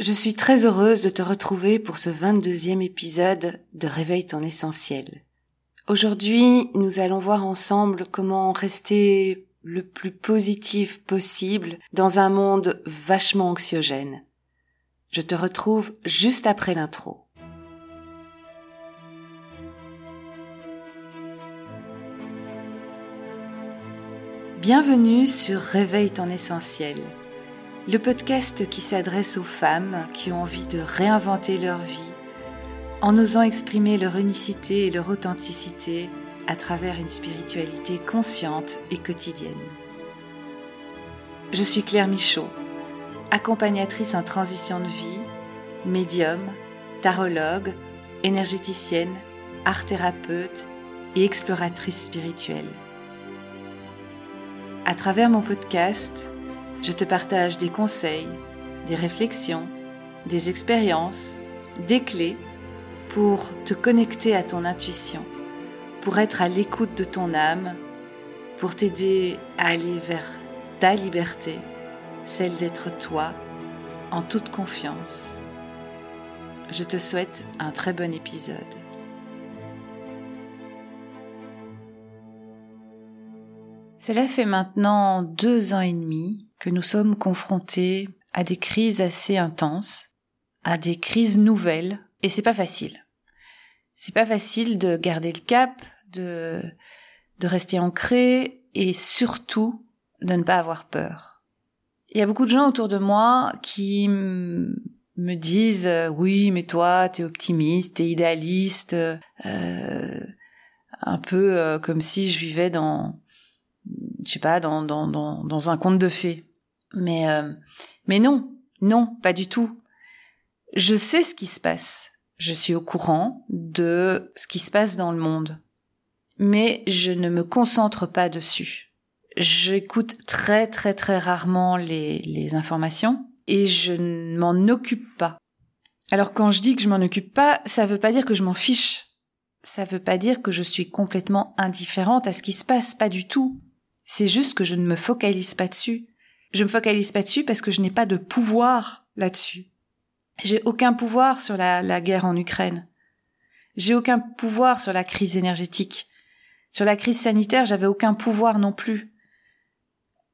Je suis très heureuse de te retrouver pour ce 22e épisode de Réveille ton essentiel. Aujourd'hui, nous allons voir ensemble comment rester le plus positif possible dans un monde vachement anxiogène. Je te retrouve juste après l'intro. Bienvenue sur Réveille ton essentiel le podcast qui s'adresse aux femmes qui ont envie de réinventer leur vie en osant exprimer leur unicité et leur authenticité à travers une spiritualité consciente et quotidienne. Je suis Claire Michaud, accompagnatrice en transition de vie, médium, tarologue, énergéticienne, art thérapeute et exploratrice spirituelle. À travers mon podcast, je te partage des conseils, des réflexions, des expériences, des clés pour te connecter à ton intuition, pour être à l'écoute de ton âme, pour t'aider à aller vers ta liberté, celle d'être toi, en toute confiance. Je te souhaite un très bon épisode. Cela fait maintenant deux ans et demi que nous sommes confrontés à des crises assez intenses, à des crises nouvelles, et c'est pas facile. C'est pas facile de garder le cap, de, de rester ancré, et surtout de ne pas avoir peur. Il y a beaucoup de gens autour de moi qui me disent oui mais toi t'es optimiste t'es idéaliste euh, un peu euh, comme si je vivais dans je sais pas dans dans dans, dans un conte de fées mais, euh, mais non, non, pas du tout. Je sais ce qui se passe. Je suis au courant de ce qui se passe dans le monde. Mais je ne me concentre pas dessus. J'écoute très très très rarement les, informations et je ne m'en occupe pas. Alors quand je dis que je m'en occupe pas, ça veut pas dire que je m'en fiche. Ça veut pas dire que je suis complètement indifférente à ce qui se passe, pas du tout. C'est juste que je ne me focalise pas dessus. Je me focalise pas dessus parce que je n'ai pas de pouvoir là-dessus. J'ai aucun pouvoir sur la, la guerre en Ukraine. J'ai aucun pouvoir sur la crise énergétique. Sur la crise sanitaire, j'avais aucun pouvoir non plus.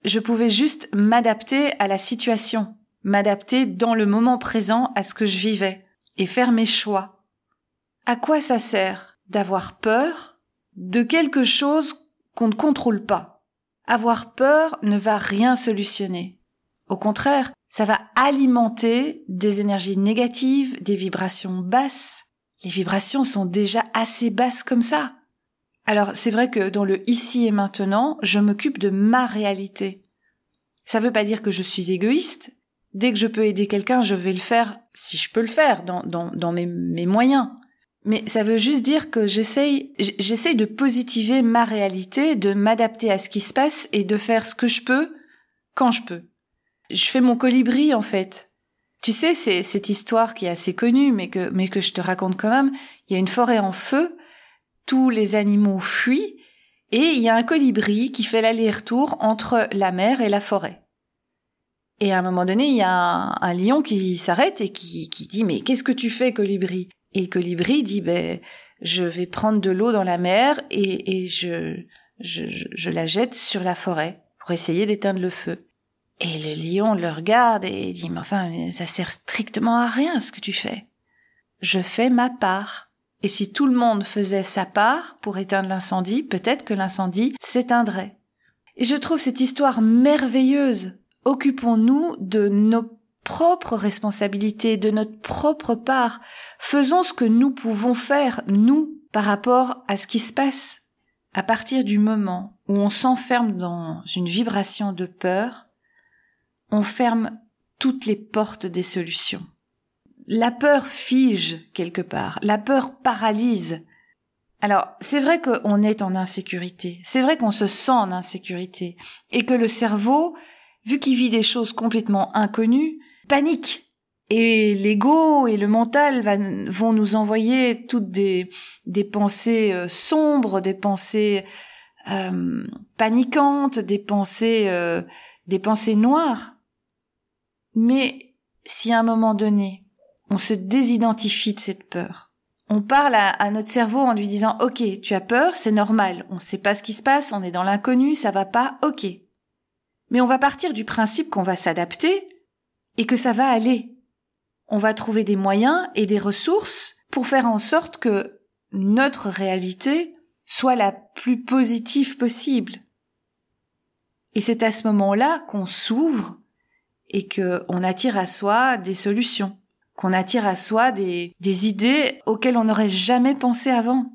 Je pouvais juste m'adapter à la situation, m'adapter dans le moment présent à ce que je vivais et faire mes choix. À quoi ça sert d'avoir peur de quelque chose qu'on ne contrôle pas? Avoir peur ne va rien solutionner. Au contraire, ça va alimenter des énergies négatives, des vibrations basses. Les vibrations sont déjà assez basses comme ça. Alors c'est vrai que dans le ici et maintenant, je m'occupe de ma réalité. Ça veut pas dire que je suis égoïste. Dès que je peux aider quelqu'un, je vais le faire si je peux le faire dans, mes moyens. Mais ça veut juste dire que j'essaye, j'essaye de positiver ma réalité, de m'adapter à ce qui se passe et de faire ce que je peux quand je peux. Je fais mon colibri en fait. Tu sais, c'est cette histoire qui est assez connue, mais que, mais que je te raconte quand même. Il y a une forêt en feu, tous les animaux fuient, et il y a un colibri qui fait l'aller-retour entre la mer et la forêt. Et à un moment donné, il y a un, un lion qui s'arrête et qui, qui dit Mais qu'est-ce que tu fais, colibri? Et colibri dit, ben, je vais prendre de l'eau dans la mer et, et je, je, je, la jette sur la forêt pour essayer d'éteindre le feu. Et le lion le regarde et dit, mais enfin, ça sert strictement à rien ce que tu fais. Je fais ma part. Et si tout le monde faisait sa part pour éteindre l'incendie, peut-être que l'incendie s'éteindrait. Et je trouve cette histoire merveilleuse. Occupons-nous de nos propre responsabilité, de notre propre part. Faisons ce que nous pouvons faire, nous, par rapport à ce qui se passe. À partir du moment où on s'enferme dans une vibration de peur, on ferme toutes les portes des solutions. La peur fige quelque part, la peur paralyse. Alors, c'est vrai qu'on est en insécurité, c'est vrai qu'on se sent en insécurité, et que le cerveau, vu qu'il vit des choses complètement inconnues, panique. Et l'ego et le mental vont nous envoyer toutes des, pensées euh, sombres, des pensées euh, paniquantes, des pensées, euh, des pensées noires. Mais si à un moment donné, on se désidentifie de cette peur, on parle à, notre cerveau en lui disant OK, tu as peur, c'est normal, on ne sait pas ce qui se passe, on est dans l'inconnu, ça va pas, OK. Mais on va partir du principe qu'on va s'adapter et que ça va aller. On va trouver des moyens et des ressources pour faire en sorte que notre réalité soit la plus positive possible. Et c'est à ce moment-là qu'on s'ouvre et qu'on attire à soi des solutions qu'on attire à soi des, des idées auxquelles on n'aurait jamais pensé avant.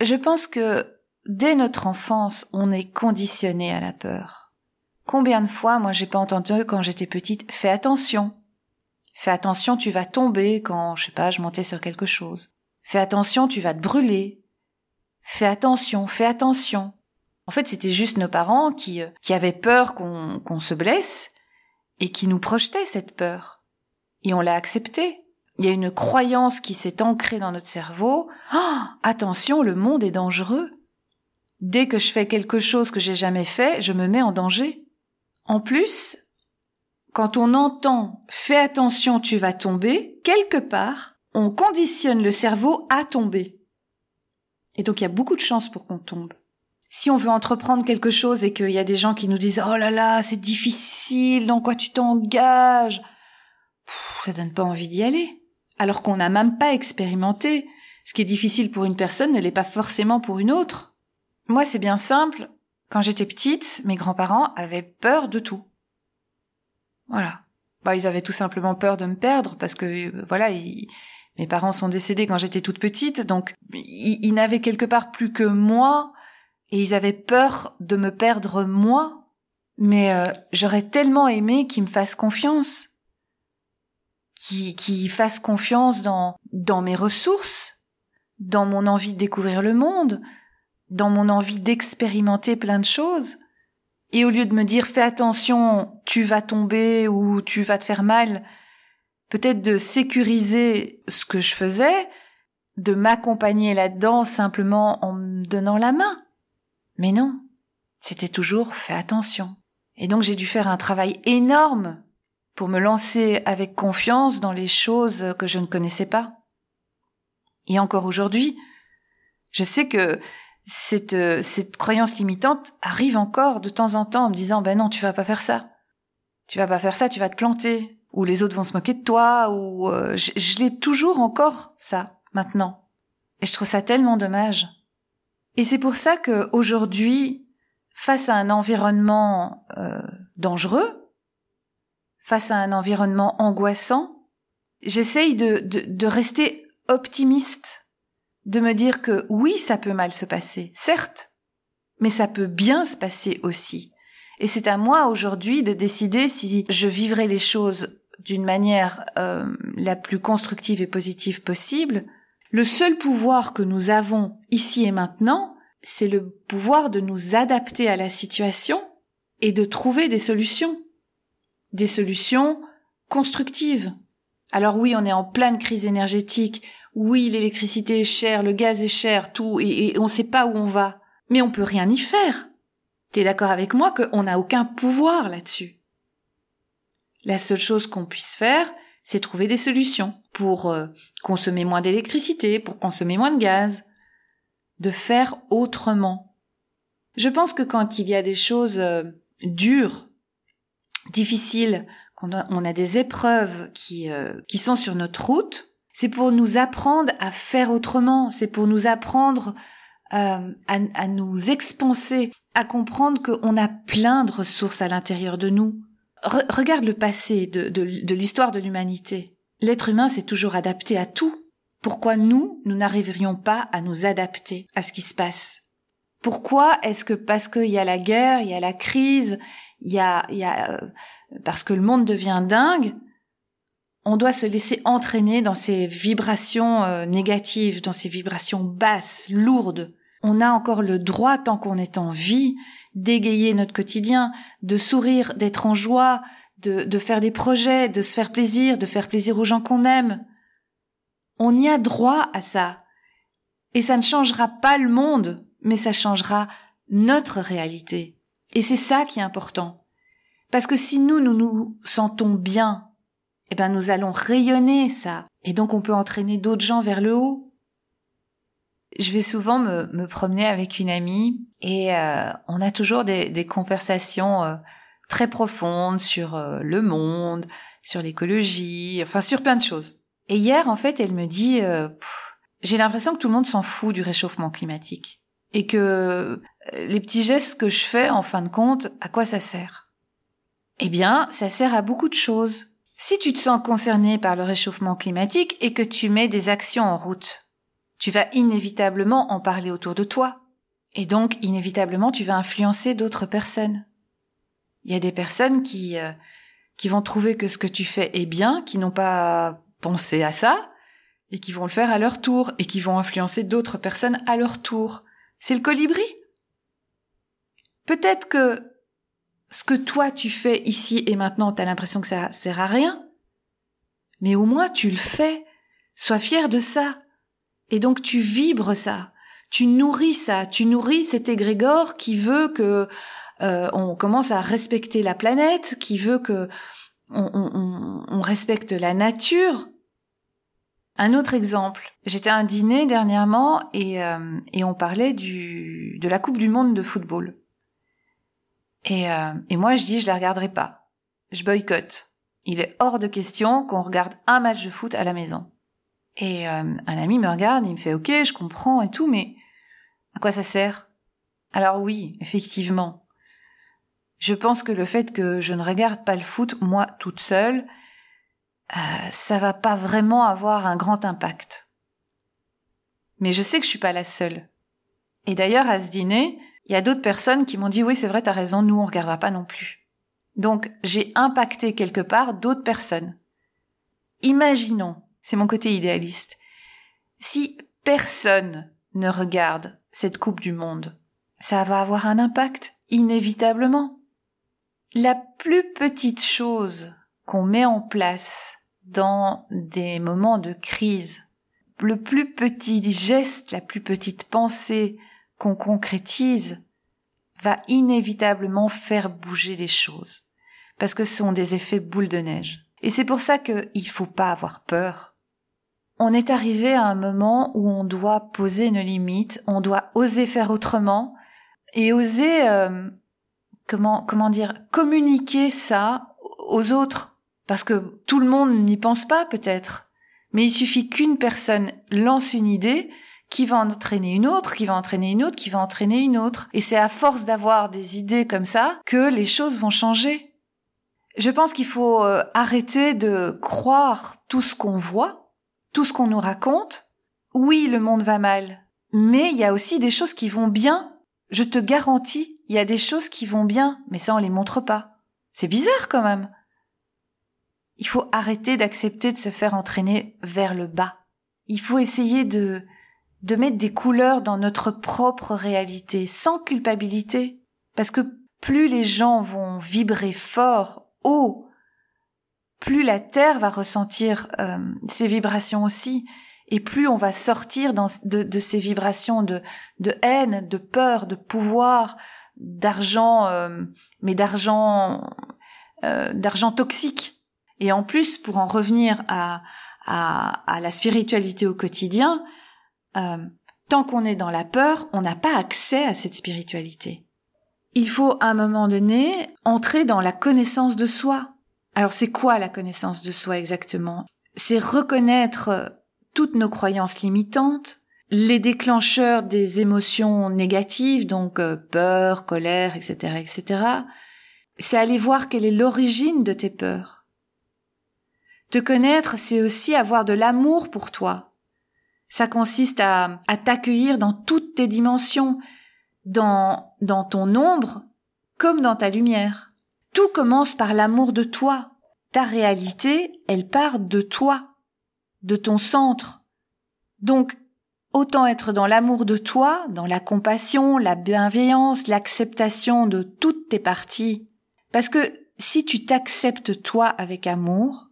Je pense que dès notre enfance, on est conditionné à la peur. Combien de fois, moi, j'ai pas entendu quand j'étais petite, fais attention. Fais attention, tu vas tomber quand, je sais pas, je montais sur quelque chose. Fais attention, tu vas te brûler. Fais attention, fais attention. En fait, c'était juste nos parents qui, euh, qui avaient peur qu'on qu'on se blesse et qui nous projetaient cette peur et on l'a accepté. Il y a une croyance qui s'est ancrée dans notre cerveau. Oh, attention, le monde est dangereux. Dès que je fais quelque chose que j'ai jamais fait, je me mets en danger. En plus, quand on entend fais attention, tu vas tomber, quelque part, on conditionne le cerveau à tomber. Et donc il y a beaucoup de chances pour qu'on tombe. Si on veut entreprendre quelque chose et qu'il y a des gens qui nous disent oh là là, c'est difficile, dans quoi tu t'engages, ça donne pas envie d'y aller. Alors qu'on n'a même pas expérimenté. Ce qui est difficile pour une personne ne l'est pas forcément pour une autre. Moi, c'est bien simple. Quand j'étais petite, mes grands-parents avaient peur de tout. Voilà. Bah, ils avaient tout simplement peur de me perdre parce que, euh, voilà, mes parents sont décédés quand j'étais toute petite, donc ils, n'avaient quelque part plus que moi et ils avaient peur de me perdre moi. Mais euh, j'aurais tellement aimé qu'ils me fassent confiance qui, qui fasse confiance dans mes ressources, dans mon envie de découvrir le monde, dans mon envie d'expérimenter plein de choses. Et au lieu de me dire fais attention, tu vas tomber ou tu vas te faire mal, peut-être de sécuriser ce que je faisais, de m'accompagner là-dedans simplement en me donnant la main. Mais non, c'était toujours fais attention. Et donc j'ai dû faire un travail énorme pour me lancer avec confiance dans les choses que je ne connaissais pas. Et encore aujourd'hui, je sais que cette, cette croyance limitante arrive encore de temps en temps en me disant ben non, tu vas pas faire ça. Tu vas pas faire ça, tu vas te planter. Ou les autres vont se moquer de toi, ou euh, je, l'ai toujours encore ça maintenant. Et je trouve ça tellement dommage. Et c'est pour ça que aujourd'hui, face à un environnement euh, dangereux, face à un environnement angoissant, j'essaye de, de, rester optimiste, de me dire que oui, ça peut mal se passer, certes, mais ça peut bien se passer aussi. Et c'est à moi aujourd'hui de décider si je vivrai les choses d'une manière euh, la plus constructive et positive possible. Le seul pouvoir que nous avons ici et maintenant, c'est le pouvoir de nous adapter à la situation et de trouver des solutions des solutions constructives. Alors oui, on est en pleine crise énergétique. Oui, l'électricité est chère, le gaz est cher, tout, et, on ne sait pas où on va. Mais on peut rien y faire. T'es d'accord avec moi qu'on n'a aucun pouvoir là-dessus? La seule chose qu'on puisse faire, c'est trouver des solutions pour euh, consommer moins d'électricité, pour consommer moins de gaz, de faire autrement. Je pense que quand il y a des choses euh, dures difficiles, on a des épreuves qui, euh, qui sont sur notre route, c'est pour nous apprendre à faire autrement, c'est pour nous apprendre euh, à, à, nous expanser, à comprendre qu'on a plein de ressources à l'intérieur de nous. regarde le passé de, de, de l'histoire de l'humanité. L'être humain s'est toujours adapté à tout. Pourquoi nous, nous n'arriverions pas à nous adapter à ce qui se passe? Pourquoi est-ce que parce qu'il y a la guerre, il y a la crise, il y a, il y a euh, parce que le monde devient dingue, on doit se laisser entraîner dans ces vibrations euh, négatives, dans ces vibrations basses, lourdes. On a encore le droit, tant qu'on est en vie, d'égayer notre quotidien, de sourire, d'être en joie, de, de faire des projets, de se faire plaisir, de faire plaisir aux gens qu'on aime. On y a droit à ça. Et ça ne changera pas le monde, mais ça changera notre réalité. Et c'est ça qui est important. Parce que si nous, nous nous sentons bien, eh ben, nous allons rayonner ça. Et donc, on peut entraîner d'autres gens vers le haut. Je vais souvent me, me promener avec une amie et euh, on a toujours des, des conversations euh, très profondes sur euh, le monde, sur l'écologie, enfin sur plein de choses. Et hier, en fait, elle me dit, j'ai l'impression que tout le monde s'en fout du réchauffement climatique et que les petits gestes que je fais, en fin de compte, à quoi ça sert? Eh bien, ça sert à beaucoup de choses. Si tu te sens concerné par le réchauffement climatique et que tu mets des actions en route, tu vas inévitablement en parler autour de toi. Et donc, inévitablement, tu vas influencer d'autres personnes. Il y a des personnes qui, euh, qui vont trouver que ce que tu fais est bien, qui n'ont pas pensé à ça, et qui vont le faire à leur tour, et qui vont influencer d'autres personnes à leur tour. C'est le colibri? Peut-être que ce que toi tu fais ici et maintenant, tu as l'impression que ça sert à rien. Mais au moins tu le fais. Sois fier de ça. Et donc tu vibres ça. Tu nourris ça. Tu nourris cet égrégore qui veut que euh, on commence à respecter la planète, qui veut que on, respecte la nature. Un autre exemple. J'étais à un dîner dernièrement et, euh, et on parlait du, de la Coupe du Monde de football. Et, euh, et moi, je dis, je la regarderai pas. Je boycotte. Il est hors de question qu'on regarde un match de foot à la maison. Et euh, un ami me regarde, il me fait, ok, je comprends et tout, mais à quoi ça sert? Alors oui, effectivement. Je pense que le fait que je ne regarde pas le foot, moi, toute seule, euh, ça va pas vraiment avoir un grand impact. Mais je sais que je suis pas la seule. Et d'ailleurs, à ce dîner, il y a d'autres personnes qui m'ont dit oui, c'est vrai, t'as raison, nous on regardera pas non plus. Donc j'ai impacté quelque part d'autres personnes. Imaginons, c'est mon côté idéaliste, si personne ne regarde cette Coupe du Monde, ça va avoir un impact, inévitablement. La plus petite chose qu'on met en place dans des moments de crise, le plus petit geste, la plus petite pensée, qu'on concrétise va inévitablement faire bouger les choses. Parce que ce sont des effets boule de neige. Et c'est pour ça qu'il faut pas avoir peur. On est arrivé à un moment où on doit poser une limite, on doit oser faire autrement et oser, euh, comment, comment dire, communiquer ça aux autres. Parce que tout le monde n'y pense pas peut-être. Mais il suffit qu'une personne lance une idée qui va entraîner une autre, qui va entraîner une autre, qui va entraîner une autre. Et c'est à force d'avoir des idées comme ça que les choses vont changer. Je pense qu'il faut euh, arrêter de croire tout ce qu'on voit, tout ce qu'on nous raconte. Oui, le monde va mal, mais il y a aussi des choses qui vont bien. Je te garantis, il y a des choses qui vont bien, mais ça on les montre pas. C'est bizarre quand même. Il faut arrêter d'accepter de se faire entraîner vers le bas. Il faut essayer de de mettre des couleurs dans notre propre réalité, sans culpabilité. Parce que plus les gens vont vibrer fort, haut, plus la Terre va ressentir euh, ces vibrations aussi, et plus on va sortir de, ces vibrations de, haine, de peur, de pouvoir, d'argent, euh, mais d'argent, euh, d'argent toxique. Et en plus, pour en revenir à, à la spiritualité au quotidien, euh, tant qu'on est dans la peur, on n'a pas accès à cette spiritualité. Il faut à un moment donné entrer dans la connaissance de soi. Alors c'est quoi la connaissance de soi exactement? C'est reconnaître toutes nos croyances limitantes, les déclencheurs des émotions négatives, donc euh, peur, colère, etc., etc. C'est aller voir quelle est l'origine de tes peurs. Te connaître, c'est aussi avoir de l'amour pour toi, ça consiste à, t'accueillir dans toutes tes dimensions, dans ton ombre comme dans ta lumière. Tout commence par l'amour de toi. Ta réalité, elle part de toi, de ton centre. Donc, autant être dans l'amour de toi, dans la compassion, la bienveillance, l'acceptation de toutes tes parties. Parce que si tu t'acceptes toi avec amour,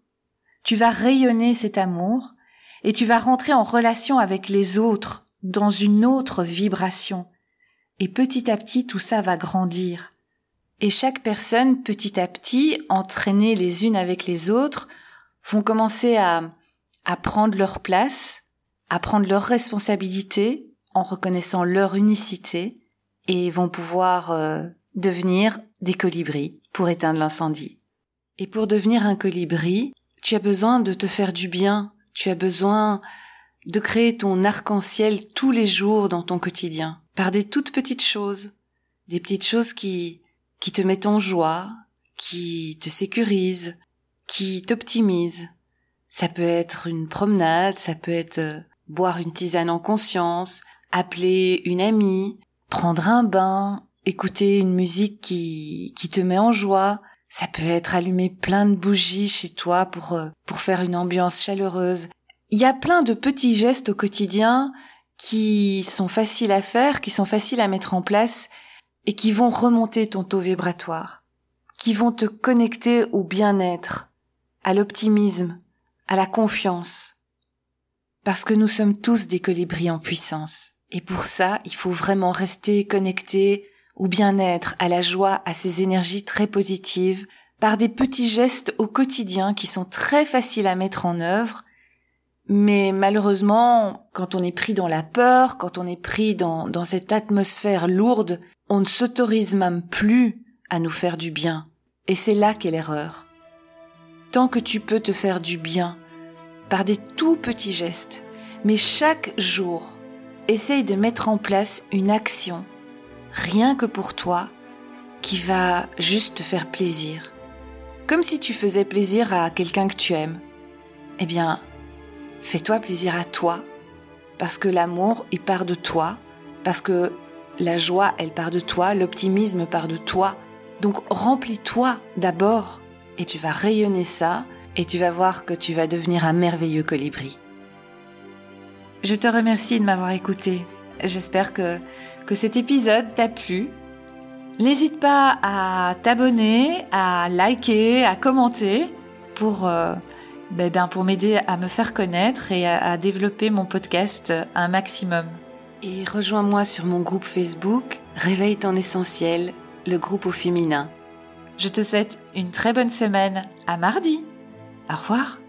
tu vas rayonner cet amour et tu vas rentrer en relation avec les autres dans une autre vibration. Et petit à petit, tout ça va grandir. Et chaque personne, petit à petit, entraînée les unes avec les autres, vont commencer à, à prendre leur place, à prendre leurs responsabilités en reconnaissant leur unicité et vont pouvoir euh, devenir des colibris pour éteindre l'incendie. Et pour devenir un colibri, tu as besoin de te faire du bien, tu as besoin de créer ton arc-en-ciel tous les jours dans ton quotidien, par des toutes petites choses, des petites choses qui, qui te mettent en joie, qui te sécurisent, qui t'optimisent. Ça peut être une promenade, ça peut être euh, boire une tisane en conscience, appeler une amie, prendre un bain, écouter une musique qui, qui te met en joie. Ça peut être allumer plein de bougies chez toi pour, euh, pour faire une ambiance chaleureuse. Il y a plein de petits gestes au quotidien qui sont faciles à faire, qui sont faciles à mettre en place et qui vont remonter ton taux vibratoire, qui vont te connecter au bien-être, à l'optimisme, à la confiance. Parce que nous sommes tous des colibris en puissance. Et pour ça, il faut vraiment rester connecté au bien-être, à la joie, à ces énergies très positives, par des petits gestes au quotidien qui sont très faciles à mettre en œuvre. Mais malheureusement, quand on est pris dans la peur, quand on est pris dans, dans cette atmosphère lourde, on ne s'autorise même plus à nous faire du bien. Et c'est là qu'est l'erreur. Tant que tu peux te faire du bien, par des tout petits gestes, mais chaque jour, essaye de mettre en place une action, rien que pour toi, qui va juste te faire plaisir. Comme si tu faisais plaisir à quelqu'un que tu aimes. Eh bien, fais-toi plaisir à toi, parce que l'amour, il part de toi, parce que la joie, elle part de toi, l'optimisme part de toi. Donc remplis-toi d'abord, et tu vas rayonner ça, et tu vas voir que tu vas devenir un merveilleux colibri. Je te remercie de m'avoir écouté. J'espère que, que cet épisode t'a plu. N'hésite pas à t'abonner, à liker, à commenter pour, euh, ben, ben, pour m'aider à me faire connaître et à, à développer mon podcast un maximum. Et rejoins-moi sur mon groupe Facebook Réveille ton essentiel, le groupe au féminin. Je te souhaite une très bonne semaine. À mardi. Au revoir.